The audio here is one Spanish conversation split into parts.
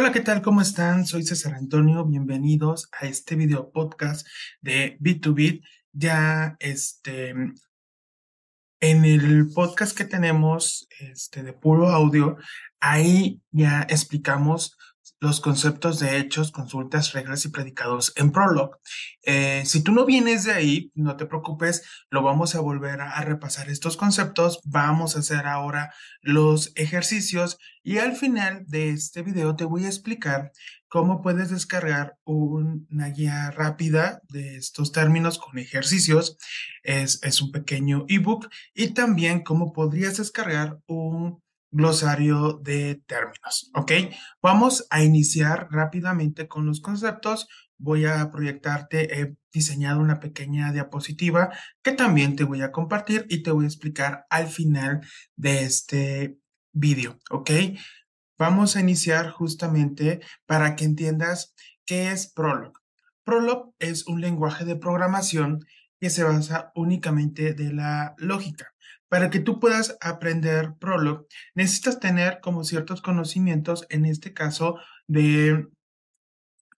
Hola, ¿qué tal? ¿Cómo están? Soy César Antonio. Bienvenidos a este video podcast de Bit2Bit. Ya este, en el podcast que tenemos este, de puro audio, ahí ya explicamos los conceptos de hechos, consultas, reglas y predicados en Prolog. Eh, si tú no vienes de ahí, no te preocupes, lo vamos a volver a, repasar estos conceptos. Vamos a hacer ahora los ejercicios y al final de este video te voy a explicar cómo puedes descargar una guía rápida de estos términos con ejercicios. Es, es un pequeño ebook y también cómo podrías descargar un glosario de términos. ¿Ok? Vamos a iniciar rápidamente con los conceptos. Voy a proyectarte, he diseñado una pequeña diapositiva que también te voy a compartir y te voy a explicar al final de este vídeo. ¿Ok? Vamos a iniciar justamente para que entiendas qué es Prolog. Prolog es un lenguaje de programación que se basa únicamente de la lógica. Para que tú puedas aprender Prolog, necesitas tener como ciertos conocimientos, en este caso, de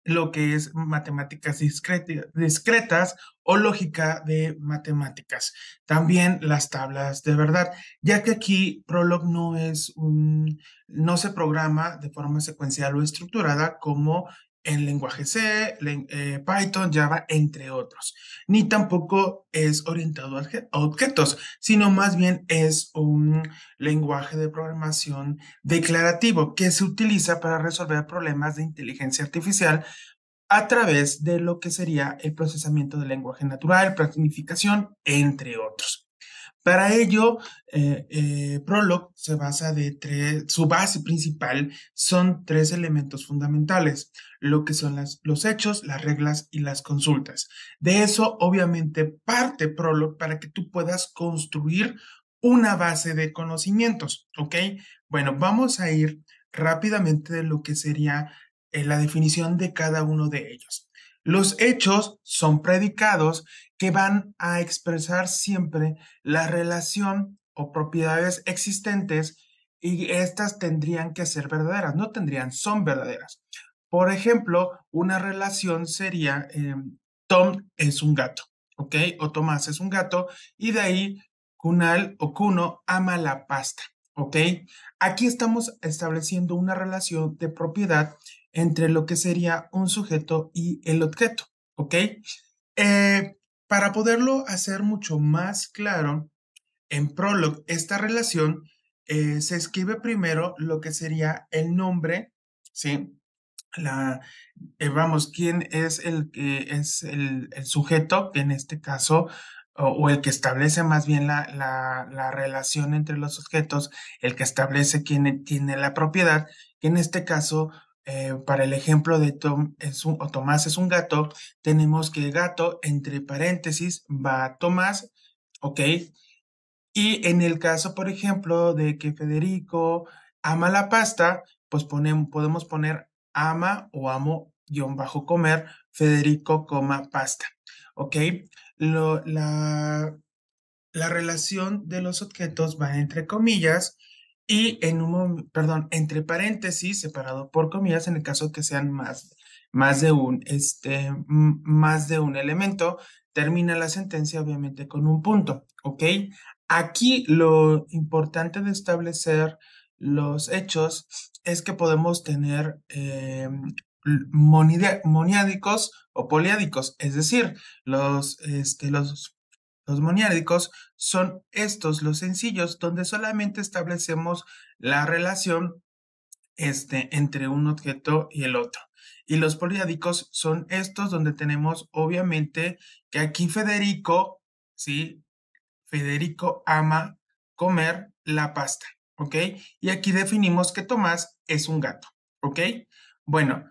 lo que es matemáticas discretas o lógica de matemáticas. También las tablas de verdad, ya que aquí Prolog no es no se programa de forma secuencial o estructurada como en lenguaje C, eh, Python, Java, entre otros. Ni tampoco es orientado a objetos, sino más bien es un lenguaje de programación declarativo que se utiliza para resolver problemas de inteligencia artificial a través de lo que sería el procesamiento del lenguaje natural, planificación, entre otros. Para ello, eh, eh, Prolog se basa de tres, su base principal son tres elementos fundamentales, lo que son los hechos, las reglas y las consultas. De eso, obviamente, parte Prolog para que tú puedas construir una base de conocimientos, ¿ok? Bueno, vamos a ir rápidamente de lo que sería eh, la definición de cada uno de ellos. Los hechos son predicados que van a expresar siempre la relación o propiedades existentes y estas tendrían que ser verdaderas, no tendrían, son verdaderas. Por ejemplo, una relación sería em, Tom es un gato, ¿ok? O Tomás es un gato y de ahí Kunal o Kuno ama la pasta, ¿ok? Aquí estamos estableciendo una relación de propiedad entre lo que sería un sujeto y el objeto, ¿ok? Eh, para poderlo hacer mucho más claro, en Prolog, esta relación eh, se escribe primero lo que sería el nombre, ¿sí? La, eh, vamos, quién es el que es el, sujeto, que en este caso, o, el que establece más bien la, la, relación entre los objetos, el que establece quién tiene la propiedad, que en este caso eh, para el ejemplo de Tom o Tomás es un gato, tenemos que gato, entre paréntesis, va Tomás, ¿ok? Y en el caso, por ejemplo, de que Federico ama la pasta, pues podemos poner ama o amo guion bajo comer, Federico coma pasta, ¿ok? La relación de los objetos va entre comillas y en un, perdón, entre paréntesis, separado por comillas, en el caso que sean más, más de un, este, más de un elemento, termina la sentencia obviamente con un punto, ¿ok? Aquí lo importante de establecer los hechos es que podemos tener eh, moniádicos o poliádicos, es decir, los, este, los los moniádicos son estos, los sencillos, donde solamente establecemos la relación este, entre un objeto y el otro. Y los poliádicos son estos donde tenemos obviamente que aquí Federico, ¿sí? Federico ama comer la pasta, ¿ok? Y aquí definimos que Tomás es un gato, ¿ok? Bueno,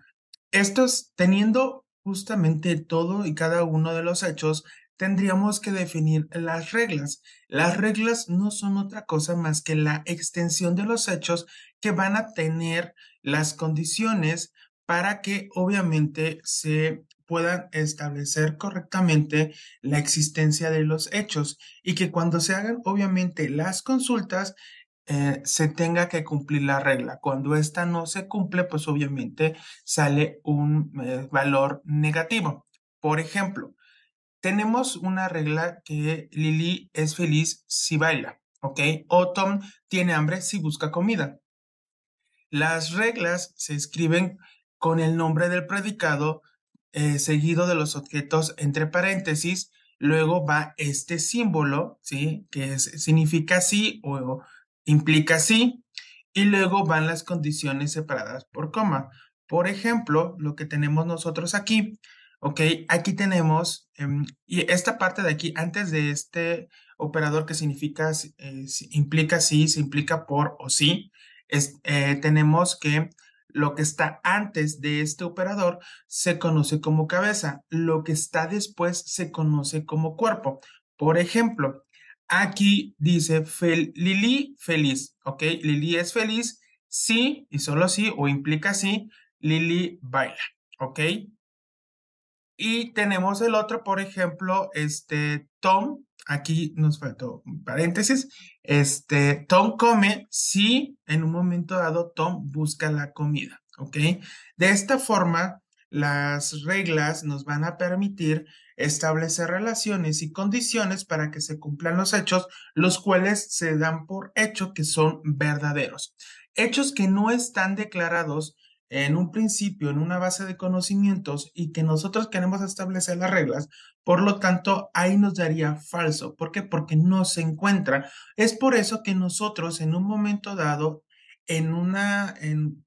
estos teniendo justamente todo y cada uno de los hechos, tendríamos que definir las reglas. Las reglas no son otra cosa más que la extensión de los hechos que van a tener las condiciones para que obviamente se puedan establecer correctamente la existencia de los hechos y que cuando se hagan obviamente las consultas eh, se tenga que cumplir la regla. Cuando esta no se cumple, pues obviamente sale un eh, valor negativo. Por ejemplo, tenemos una regla que Lily es feliz si baila, ¿ok? O Tom tiene hambre si busca comida. Las reglas se escriben con el nombre del predicado eh, seguido de los objetos entre paréntesis. Luego va este símbolo, ¿sí? Que significa sí o implica sí, y luego van las condiciones separadas por coma. Por ejemplo, lo que tenemos nosotros aquí, ok, aquí tenemos, em, y esta parte de aquí, antes de este operador que significa, eh, implica sí, se implica por o sí, es, eh, tenemos que lo que está antes de este operador se conoce como cabeza, lo que está después se conoce como cuerpo. Por ejemplo, Aquí dice Lili feliz, ¿ok? Lili es feliz, sí y solo sí, o implica sí, Lili baila, ¿ok? Y tenemos el otro, por ejemplo, este Tom, aquí nos faltó un paréntesis, este Tom come si en un momento dado Tom busca la comida, ¿ok? De esta forma, las reglas nos van a permitir establecer relaciones y condiciones para que se cumplan los hechos, los cuales se dan por hecho que son verdaderos. Hechos que no están declarados en un principio, en una base de conocimientos y que nosotros queremos establecer las reglas, por lo tanto, ahí nos daría falso. ¿Por qué? Porque no se encuentra. Es por eso que nosotros en un momento dado, en una, en,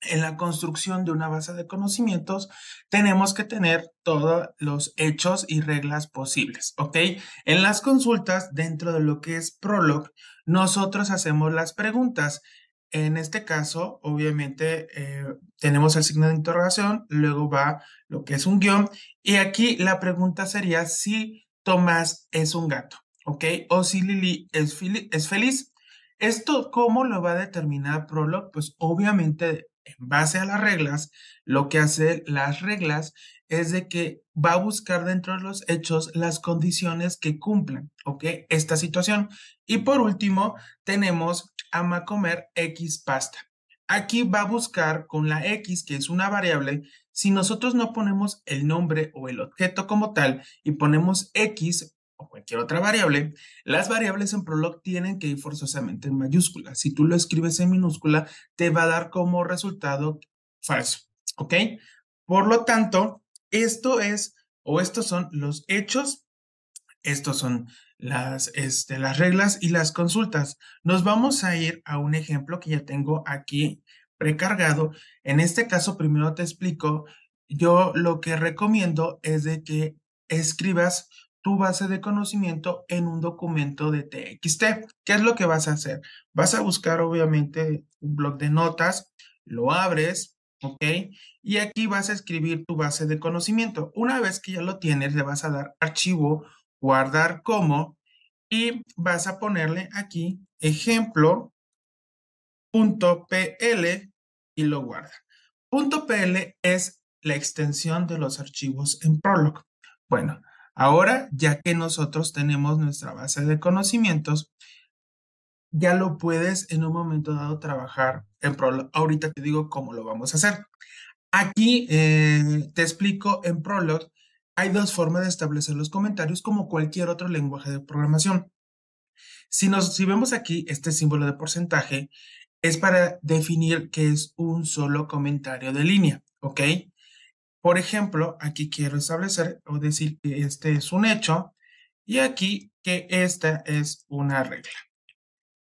en la construcción de una base de conocimientos, tenemos que tener todos los hechos y reglas posibles, ¿ok? En las consultas, dentro de lo que es Prolog, nosotros hacemos las preguntas. En este caso, obviamente, eh, tenemos el signo de interrogación, luego va lo que es un guion, y aquí la pregunta sería si Tomás es un gato, ¿ok? O si Lili es, feliz. ¿Esto cómo lo va a determinar Prolog? Pues obviamente en base a las reglas, lo que hace las reglas es de que va a buscar dentro de los hechos las condiciones que cumplan, ¿ok? Esta situación. Y por último, tenemos ama comer X pasta. Aquí va a buscar con la X, que es una variable, si nosotros no ponemos el nombre o el objeto como tal y ponemos X, o cualquier otra variable, las variables en Prolog tienen que ir forzosamente en mayúscula. Si tú lo escribes en minúscula, te va a dar como resultado falso, ¿ok? Por lo tanto, esto es, o estos son los hechos, estos son las, este, las reglas y las consultas. Nos vamos a ir a un ejemplo que ya tengo aquí precargado. En este caso, primero te explico, yo lo que recomiendo es de que escribas tu base de conocimiento en un documento de TXT. ¿Qué es lo que vas a hacer? Vas a buscar obviamente un blog de notas, lo abres, ¿ok? Y aquí vas a escribir tu base de conocimiento. Una vez que ya lo tienes, le vas a dar archivo, guardar como, y vas a ponerle aquí ejemplo.pl y lo guarda. .pl es la extensión de los archivos en Prolog. Bueno, Ahora, ya que nosotros tenemos nuestra base de conocimientos, ya lo puedes en un momento dado trabajar en Prolog. Ahorita te digo cómo lo vamos a hacer. Aquí eh, te explico en Prolog, hay dos formas de establecer los comentarios como cualquier otro lenguaje de programación. Si, nos, si vemos aquí este símbolo de porcentaje, es para definir que es un solo comentario de línea, ¿ok? Por ejemplo, aquí quiero establecer o decir que este es un hecho y aquí que esta es una regla.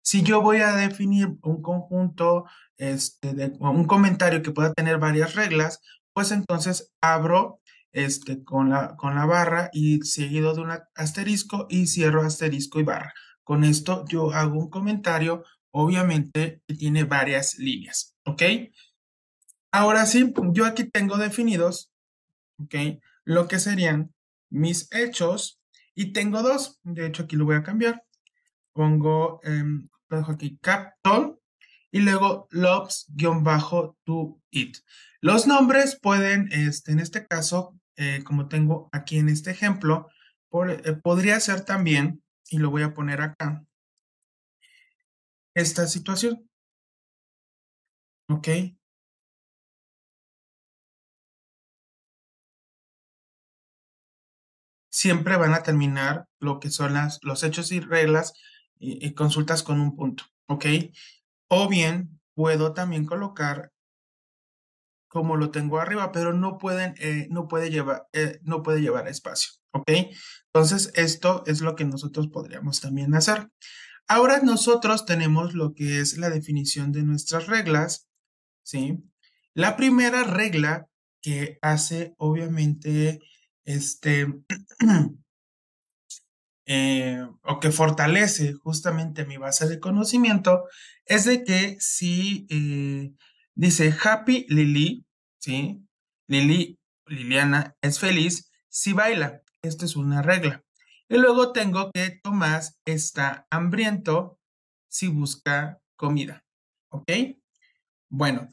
Si yo voy a definir un conjunto, este, un comentario que pueda tener varias reglas, pues entonces abro este, con, la, con la barra y seguido de un asterisco y cierro asterisco y barra. Con esto yo hago un comentario, obviamente, que tiene varias líneas, ¿ok? Ahora sí, yo aquí tengo definidos, ¿ok? Lo que serían mis hechos y tengo dos. De hecho, aquí lo voy a cambiar. Pongo, em, lo dejo aquí, captol y luego loves-to it. Los nombres pueden, este, en este caso, eh, como tengo aquí en este ejemplo, eh, podría ser también, y lo voy a poner acá, esta situación. ¿Ok? Siempre van a terminar lo que son las, los hechos y reglas y, consultas con un punto. ¿Ok? O bien puedo también colocar como lo tengo arriba, pero no pueden, eh, no puede llevar, eh, no puede llevar espacio. ¿Ok? Entonces, esto es lo que nosotros podríamos también hacer. Ahora nosotros tenemos lo que es la definición de nuestras reglas, ¿sí? La primera regla que hace, obviamente, este, eh, o que fortalece justamente mi base de conocimiento, es de que si eh, dice Happy Lily, ¿sí? Lili, Liliana es feliz si baila. Esta es una regla. Y luego tengo que Tomás está hambriento si busca comida. ¿Ok? Bueno,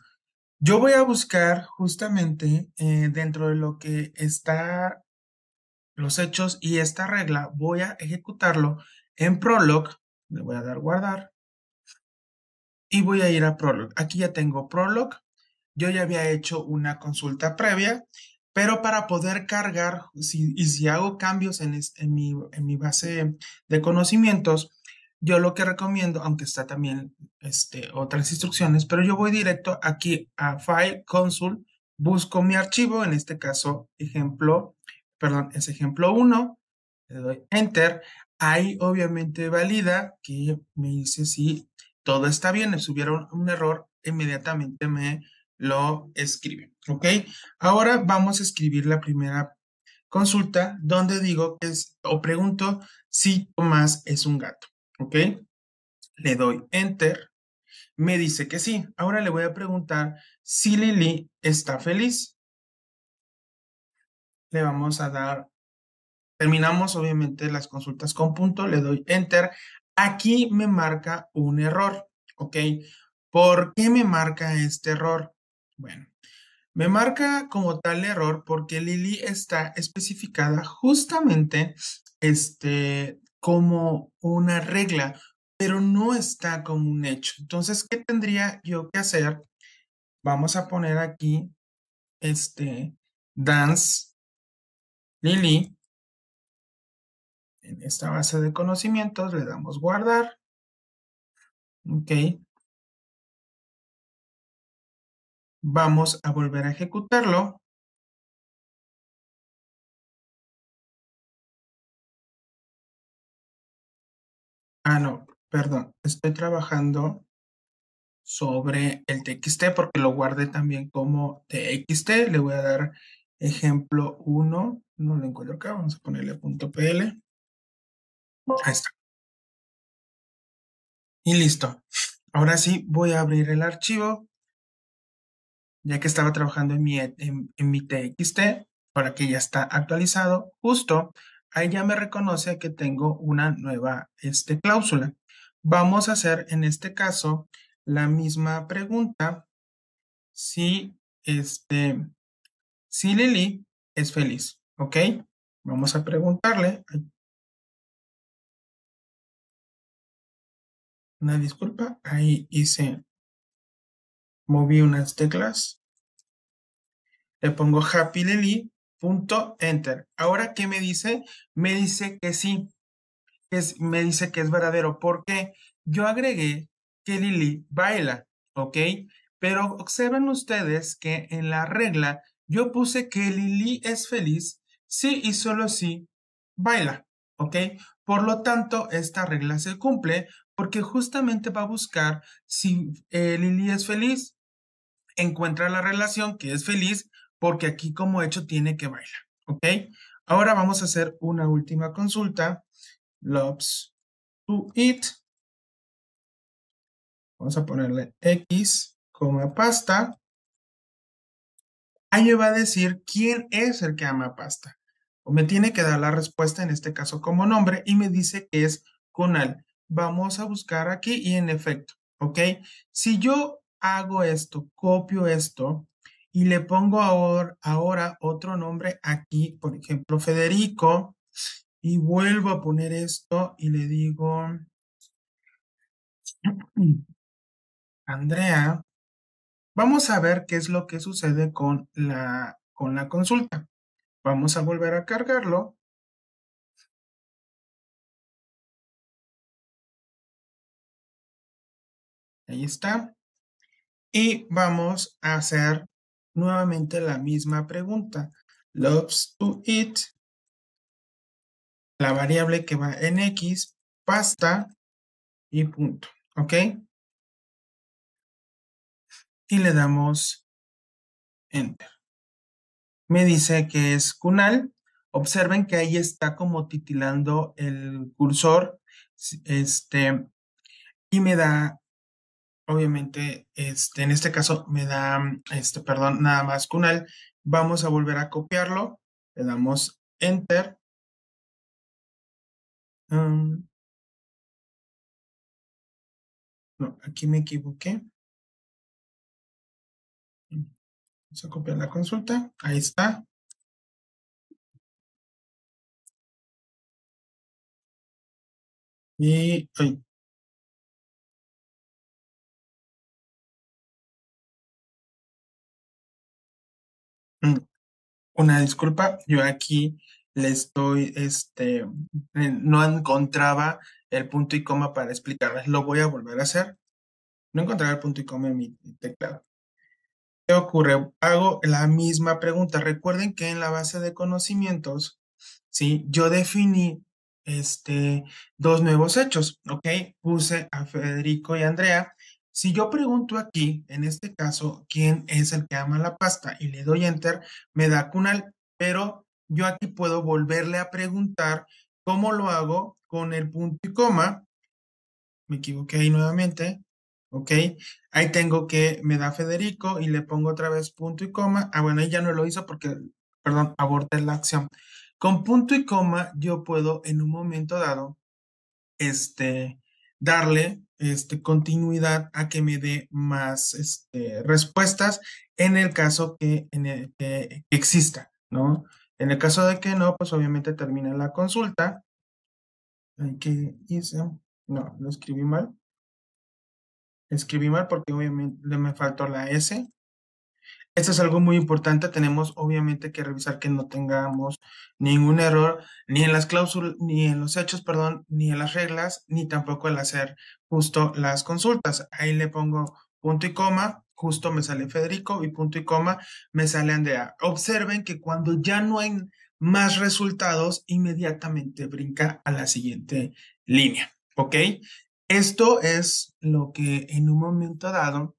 yo voy a buscar justamente eh, dentro de lo que está los hechos y esta regla, voy a ejecutarlo en Prolog. Le voy a dar guardar. Y voy a ir a Prolog. Aquí ya tengo Prolog. Yo ya había hecho una consulta previa pero para poder cargar, si, y si hago cambios en, mi, en, mi, base de conocimientos, yo lo que recomiendo, aunque está también este, otras instrucciones, pero yo voy directo aquí a File, Console, busco mi archivo, en este caso, ejemplo, perdón, es ejemplo 1, le doy Enter, ahí obviamente valida que me dice si todo está bien, si hubiera un error, inmediatamente me lo escribe. ¿Ok? Ahora vamos a escribir la primera consulta donde digo que es, o pregunto si Tomás es un gato. ¿Ok? Le doy enter. Me dice que sí. Ahora le voy a preguntar si Lili está feliz. Le vamos a dar, terminamos obviamente las consultas con punto, le doy enter. Aquí me marca un error, ¿ok? ¿Por qué me marca este error? Bueno, me marca como tal error porque Lili está especificada justamente este, como una regla, pero no está como un hecho. Entonces, ¿qué tendría yo que hacer? Vamos a poner aquí este dance Lili en esta base de conocimientos, le damos guardar. Ok. Vamos a volver a ejecutarlo. Ah, no, perdón. Estoy trabajando sobre el TXT porque lo guardé también como TXT. Le voy a dar ejemplo 1. No lo encuentro acá. Vamos a ponerle punto .pl. Ahí está. Y listo. Ahora sí, voy a abrir el archivo ya que estaba trabajando en mi, en, mi TXT, para que ya está actualizado, justo ahí ya me reconoce que tengo una nueva este, cláusula. Vamos a hacer en este caso la misma pregunta si, este, si Lili es feliz, ¿ok? Vamos a preguntarle. Una disculpa, ahí hice moví unas teclas, le pongo happy lily, punto, enter. Ahora, ¿qué me dice? Me dice que sí, es, me dice que es verdadero, porque yo agregué que Lily baila, ¿ok? Pero observen ustedes que en la regla yo puse que Lily es feliz sí y solo si baila, ¿ok? Por lo tanto, esta regla se cumple porque justamente va a buscar si eh, Lily es feliz, encuentra la relación que es feliz, porque aquí como hecho tiene que bailar, ¿ok? Ahora vamos a hacer una última consulta. Loves to eat. Vamos a ponerle X, pasta. Me va a decir quién es el que ama pasta. O me tiene que dar la respuesta, en este caso como nombre, y me dice que es Kunal. Vamos a buscar aquí y en efecto, ¿ok? Si yo hago esto, copio esto y le pongo ahora otro nombre aquí, por ejemplo, Federico, y vuelvo a poner esto y le digo Andrea, vamos a ver qué es lo que sucede con la, con la consulta. Vamos a volver a cargarlo. Ahí está. Y vamos a hacer nuevamente la misma pregunta. Loves to eat. La variable que va en X, pasta y punto. ¿Ok? Y le damos Enter. Me dice que es Kunal. Observen que ahí está como titilando el cursor. Este, y me da obviamente, este, en este caso me da, este, perdón, nada más Kunal. Vamos a volver a copiarlo. Le damos Enter. Um, no, aquí me equivoqué. Vamos a copiar la consulta. Ahí está. Y, Mm, una disculpa, yo aquí le estoy, este, eh, no encontraba el punto y coma para explicarles. Lo voy a volver a hacer. No encontraba el punto y coma en mi teclado. ¿Qué ocurre? Hago la misma pregunta. Recuerden que en la base de conocimientos, ¿sí? Yo definí este, dos nuevos hechos, ¿ok? Puse a Federico y Andrea si yo pregunto aquí, en este caso, quién es el que ama la pasta y le doy enter, me da Kunal, pero yo aquí puedo volverle a preguntar cómo lo hago con el punto y coma. Me equivoqué ahí nuevamente. ¿Ok? Ahí tengo que me da Federico y le pongo otra vez punto y coma. Ah, bueno, ahí ya no lo hizo porque, perdón, aborté la acción. Con punto y coma yo puedo en un momento dado, este, darle este, continuidad a que me dé más este, respuestas en el caso que, en que exista, ¿no? En el caso de que no, pues obviamente termina la consulta. ¿Qué hice? No, lo escribí mal. Escribí mal porque obviamente me faltó la S. Esto es algo muy importante. Tenemos obviamente que revisar que no tengamos ningún error ni en las cláusulas, ni en los hechos, perdón, ni en las reglas, ni tampoco al hacer justo las consultas. Ahí le pongo punto y coma, justo me sale Federico y punto y coma me sale Andrea. Observen que cuando ya no hay más resultados, inmediatamente brinca a la siguiente línea. ¿Ok? Esto es lo que en un momento dado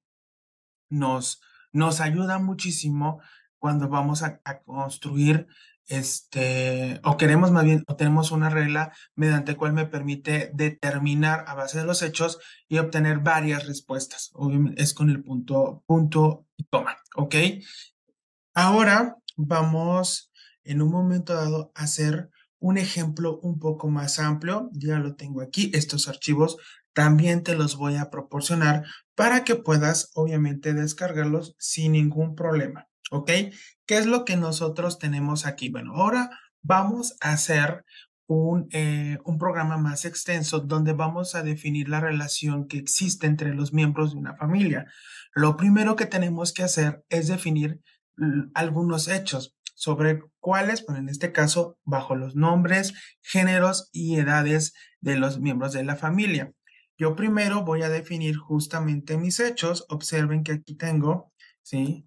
nos nos ayuda muchísimo cuando vamos a, construir este, o queremos más bien, o tenemos una regla mediante cual me permite determinar a base de los hechos y obtener varias respuestas. Obviamente es con el punto, punto y toma, ¿ok? Ahora vamos en un momento dado a hacer un ejemplo un poco más amplio. Ya lo tengo aquí. Estos archivos también te los voy a proporcionar para que puedas obviamente descargarlos sin ningún problema. ¿Ok? ¿Qué es lo que nosotros tenemos aquí? Bueno, ahora vamos a hacer un, eh, un, programa más extenso donde vamos a definir la relación que existe entre los miembros de una familia. Lo primero que tenemos que hacer es definir algunos hechos sobre cuáles, bueno, en este caso, bajo los nombres, géneros y edades de los miembros de la familia. Yo primero voy a definir justamente mis hechos. Observen que aquí tengo, ¿sí?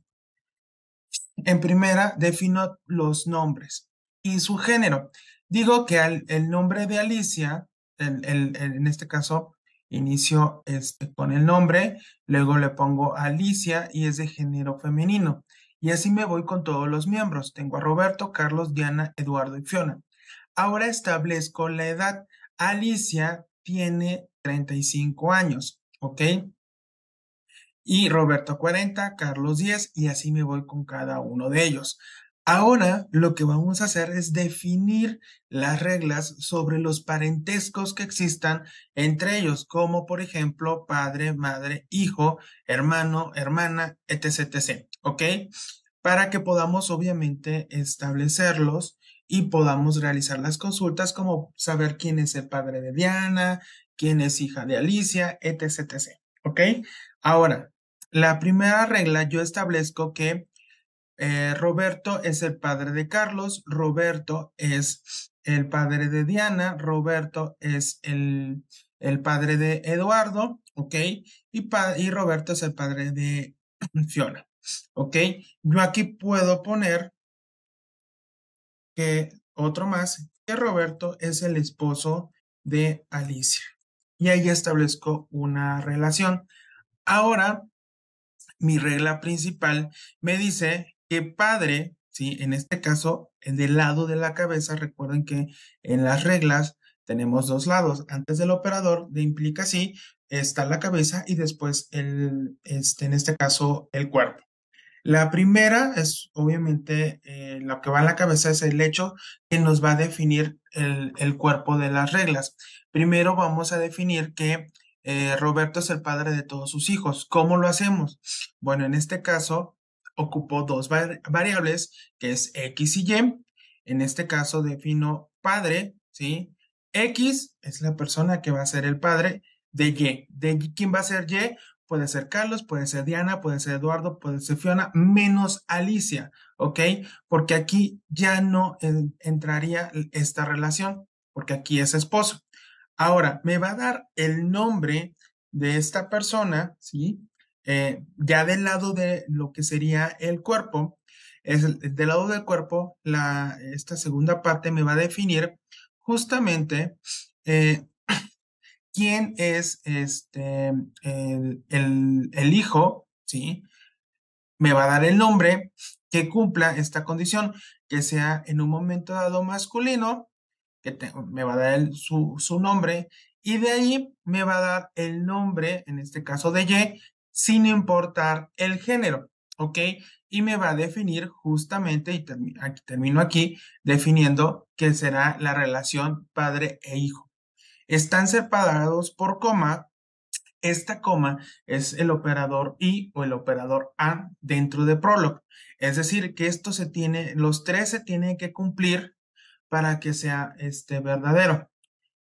En primera, defino los nombres y su género. Digo que el nombre de Alicia, en este caso, inicio este, con el nombre, luego le pongo Alicia y es de género femenino. Y así me voy con todos los miembros. Tengo a Roberto, Carlos, Diana, Eduardo y Fiona. Ahora establezco la edad. Alicia tiene 35 años, ¿ok? Y Roberto 40, Carlos 10 y así me voy con cada uno de ellos. Ahora lo que vamos a hacer es definir las reglas sobre los parentescos que existan entre ellos, como por ejemplo padre, madre, hijo, hermano, hermana, etc. etc. ¿Ok? Para que podamos obviamente establecerlos y podamos realizar las consultas como saber quién es el padre de Diana, quién es hija de Alicia, etc, etc. ¿Ok? Ahora, la primera regla yo establezco que eh, Roberto es el padre de Carlos, Roberto es el padre de Diana, Roberto es el, el padre de Eduardo, ¿ok? Y, y Roberto es el padre de Fiona, ¿ok? Yo aquí puedo poner que otro más, que Roberto es el esposo de Alicia. Y ahí establezco una relación. Ahora, mi regla principal me dice que padre, ¿sí? En este caso, del lado de la cabeza, recuerden que en las reglas tenemos dos lados. Antes del operador de implica sí, está la cabeza y después el, este, en este caso, el cuerpo. La primera es obviamente eh, lo que va en la cabeza es el hecho que nos va a definir el, cuerpo de las reglas. Primero vamos a definir que eh, Roberto es el padre de todos sus hijos. ¿Cómo lo hacemos? Bueno, en este caso ocupo dos variables que es X y Y. En este caso defino padre, ¿sí? X es la persona que va a ser el padre de Y. ¿De quién va a ser Y? Puede ser Carlos, puede ser Diana, puede ser Eduardo, puede ser Fiona, menos Alicia, ¿ok? Porque aquí ya no entraría esta relación, porque aquí es esposo. Ahora, me va a dar el nombre de esta persona, ¿sí? Eh, ya del lado de lo que sería el cuerpo, es del lado del cuerpo, la, esta segunda parte me va a definir justamente eh, quién es este, el, el, hijo, ¿sí? Me va a dar el nombre que cumpla esta condición, que sea en un momento dado masculino, que me va a dar su, su, nombre, y de ahí me va a dar el nombre, en este caso de Y, sin importar el género, ¿ok? Y me va a definir justamente, y termino aquí, definiendo que será la relación padre e hijo están separados por coma. Esta coma es el operador I o el operador A dentro de Prolog. Es decir, que esto se tiene, los tres se tienen que cumplir para que sea este verdadero.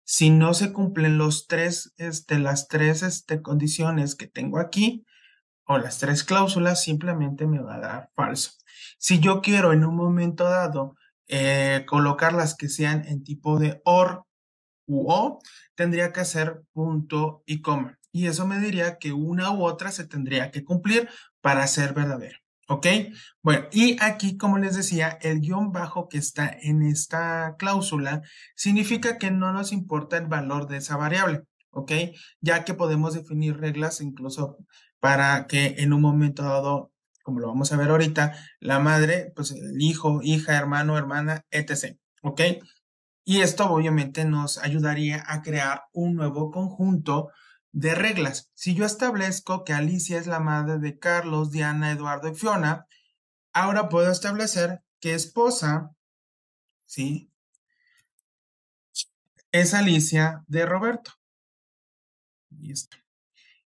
Si no se cumplen los tres, este, las tres este, condiciones que tengo aquí, o las tres cláusulas, simplemente me va a dar falso. Si yo quiero en un momento dado eh, colocar las que sean en tipo de OR u o, tendría que hacer punto y coma. Y eso me diría que una u otra se tendría que cumplir para ser verdadero. ¿Ok? Bueno, y aquí, como les decía, el guion bajo que está en esta cláusula significa que no nos importa el valor de esa variable. ¿Ok? Ya que podemos definir reglas incluso para que en un momento dado, como lo vamos a ver ahorita, la madre, pues el hijo, hija, hermano, hermana, etc. ¿Ok? Y esto obviamente nos ayudaría a crear un nuevo conjunto de reglas. Si yo establezco que Alicia es la madre de Carlos, Diana, Eduardo y Fiona, ahora puedo establecer que esposa, ¿sí? Es Alicia de Roberto. Listo.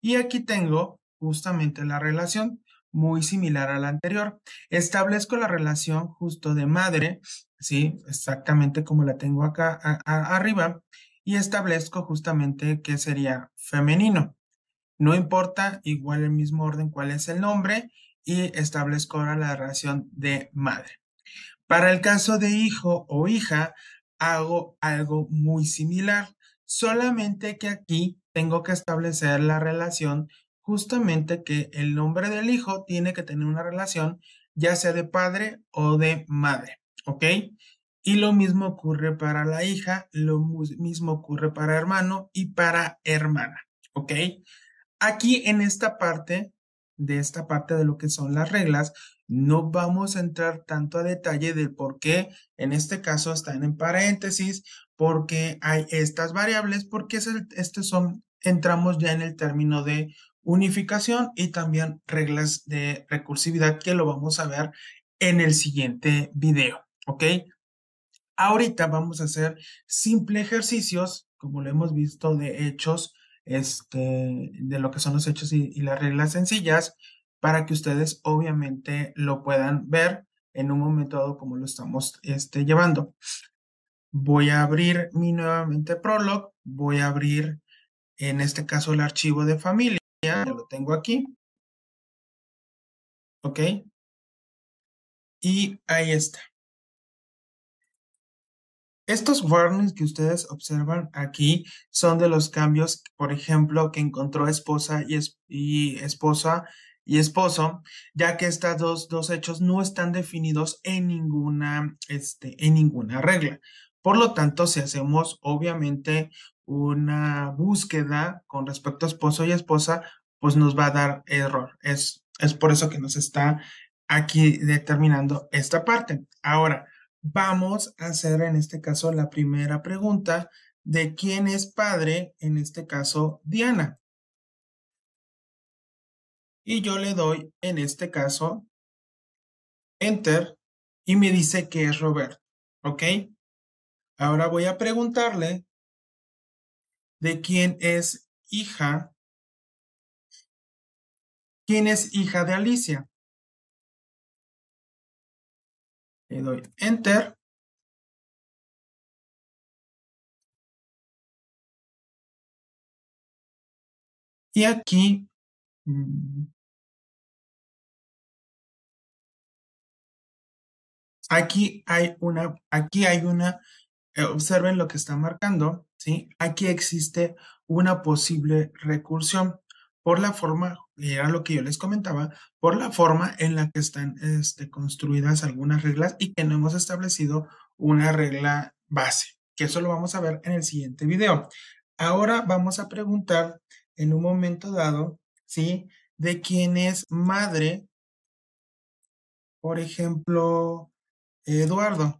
Y aquí tengo justamente la relación muy similar a la anterior. Establezco la relación justo de madre ¿sí? Exactamente como la tengo acá arriba y establezco justamente que sería femenino. No importa, igual el mismo orden cuál es el nombre y establezco ahora la relación de madre. Para el caso de hijo o hija, hago algo muy similar, solamente que aquí tengo que establecer la relación justamente que el nombre del hijo tiene que tener una relación ya sea de padre o de madre. ¿ok? Y lo mismo ocurre para la hija, lo mismo ocurre para hermano y para hermana, ¿ok? Aquí en esta parte, de esta parte de lo que son las reglas, no vamos a entrar tanto a detalle de por qué en este caso están en paréntesis, porque hay estas variables, porque es estos son, entramos ya en el término de unificación y también reglas de recursividad que lo vamos a ver en el siguiente video. ¿ok? Ahorita vamos a hacer simple ejercicios, como lo hemos visto de hechos, este, de lo que son los hechos y, las reglas sencillas, para que ustedes obviamente lo puedan ver en un momento dado como lo estamos este, llevando. Voy a abrir mi nuevamente Prolog, voy a abrir en este caso el archivo de familia, ya lo tengo aquí. ¿Ok? Y ahí está. Estos warnings que ustedes observan aquí son de los cambios, por ejemplo, que encontró esposa y, y esposa y esposo, ya que estos dos, dos, hechos no están definidos en ninguna, este, en ninguna regla. Por lo tanto, si hacemos obviamente una búsqueda con respecto a esposo y esposa, pues nos va a dar error. Es, es por eso que nos está aquí determinando esta parte. Ahora, vamos a hacer en este caso la primera pregunta de quién es padre, en este caso Diana. Y yo le doy, en este caso, enter y me dice que es Roberto. ¿Ok? Ahora voy a preguntarle de quién es hija. ¿Quién es hija de Alicia? Le doy enter. Y aquí mm, aquí hay una, aquí hay una, observen lo que está marcando, ¿sí? Aquí existe una posible recursión por la forma, y era lo que yo les comentaba, por la forma en la que están este, construidas algunas reglas y que no hemos establecido una regla base, que eso lo vamos a ver en el siguiente video. Ahora vamos a preguntar en un momento dado, ¿sí? De quién es madre, por ejemplo, Eduardo.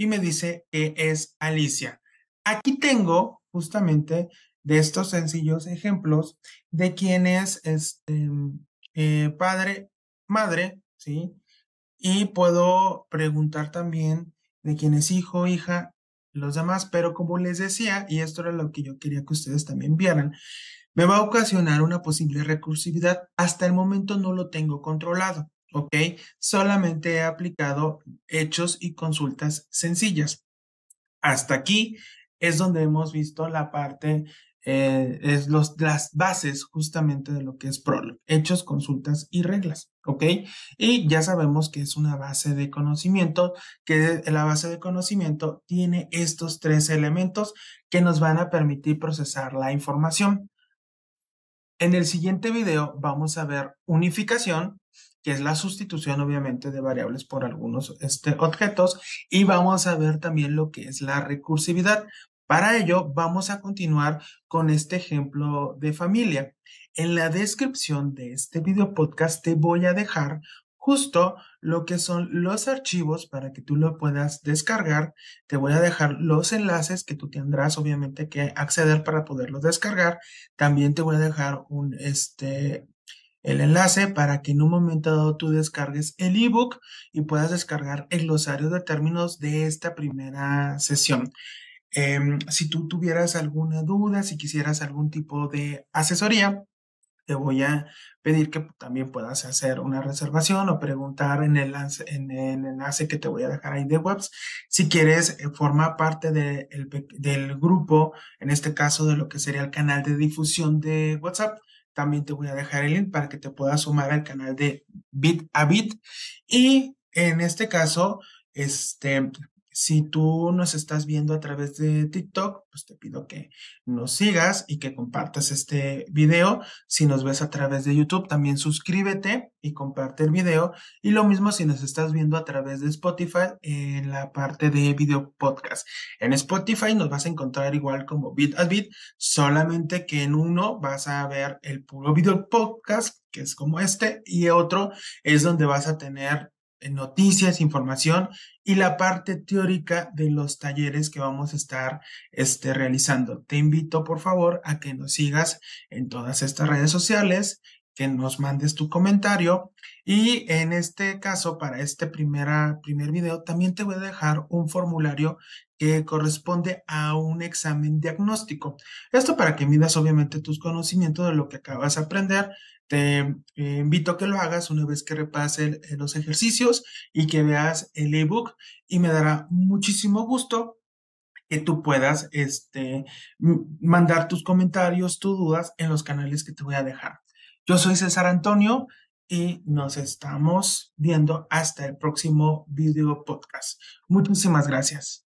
Y me dice que es Alicia. Aquí tengo justamente de estos sencillos ejemplos de quién es este eh, padre, madre, ¿sí? Y puedo preguntar también de quién es hijo, hija, los demás, pero como les decía, y esto era lo que yo quería que ustedes también vieran, me va a ocasionar una posible recursividad. Hasta el momento no lo tengo controlado, ¿ok? Solamente he aplicado hechos y consultas sencillas. Hasta aquí es donde hemos visto la parte, eh, es los, las bases justamente de lo que es Prolog, hechos, consultas y reglas, ¿ok? Y ya sabemos que es una base de conocimiento, que la base de conocimiento tiene estos tres elementos que nos van a permitir procesar la información. En el siguiente video vamos a ver unificación, que es la sustitución obviamente de variables por algunos este, objetos, y vamos a ver también lo que es la recursividad. Para ello, vamos a continuar con este ejemplo de familia. En la descripción de este video podcast te voy a dejar justo lo que son los archivos para que tú lo puedas descargar. Te voy a dejar los enlaces que tú tendrás obviamente que acceder para poderlos descargar. También te voy a dejar un, este, el enlace para que en un momento dado tú descargues el ebook y puedas descargar el glosario de términos de esta primera sesión. Em, si tú tuvieras alguna duda, si quisieras algún tipo de asesoría, te voy a pedir que también puedas hacer una reservación o preguntar en el, en el enlace que te voy a dejar ahí de webs. Si quieres eh, formar parte del grupo, en este caso de lo que sería el canal de difusión de WhatsApp, también te voy a dejar el link para que te puedas sumar al canal de Bit a Bit. Y en este caso, este, si tú nos estás viendo a través de TikTok, pues te pido que nos sigas y que compartas este video. Si nos ves a través de YouTube, también suscríbete y comparte el video. Y lo mismo si nos estás viendo a través de Spotify en la parte de video podcast. En Spotify nos vas a encontrar igual como Bit a Bit, solamente que en uno vas a ver el puro video podcast, que es como este, y otro es donde vas a tener noticias, información y la parte teórica de los talleres que vamos a estar este, realizando. Te invito, por favor, a que nos sigas en todas estas redes sociales, que nos mandes tu comentario y en este caso, para este primera, primer video, también te voy a dejar un formulario que corresponde a un examen diagnóstico. Esto para que midas obviamente tus conocimientos de lo que acabas de aprender, te eh, invito a que lo hagas una vez que repase los ejercicios y que veas el ebook y me dará muchísimo gusto que tú puedas este, mandar tus comentarios, tus dudas en los canales que te voy a dejar. Yo soy César Antonio y nos estamos viendo hasta el próximo video podcast. Muchísimas gracias.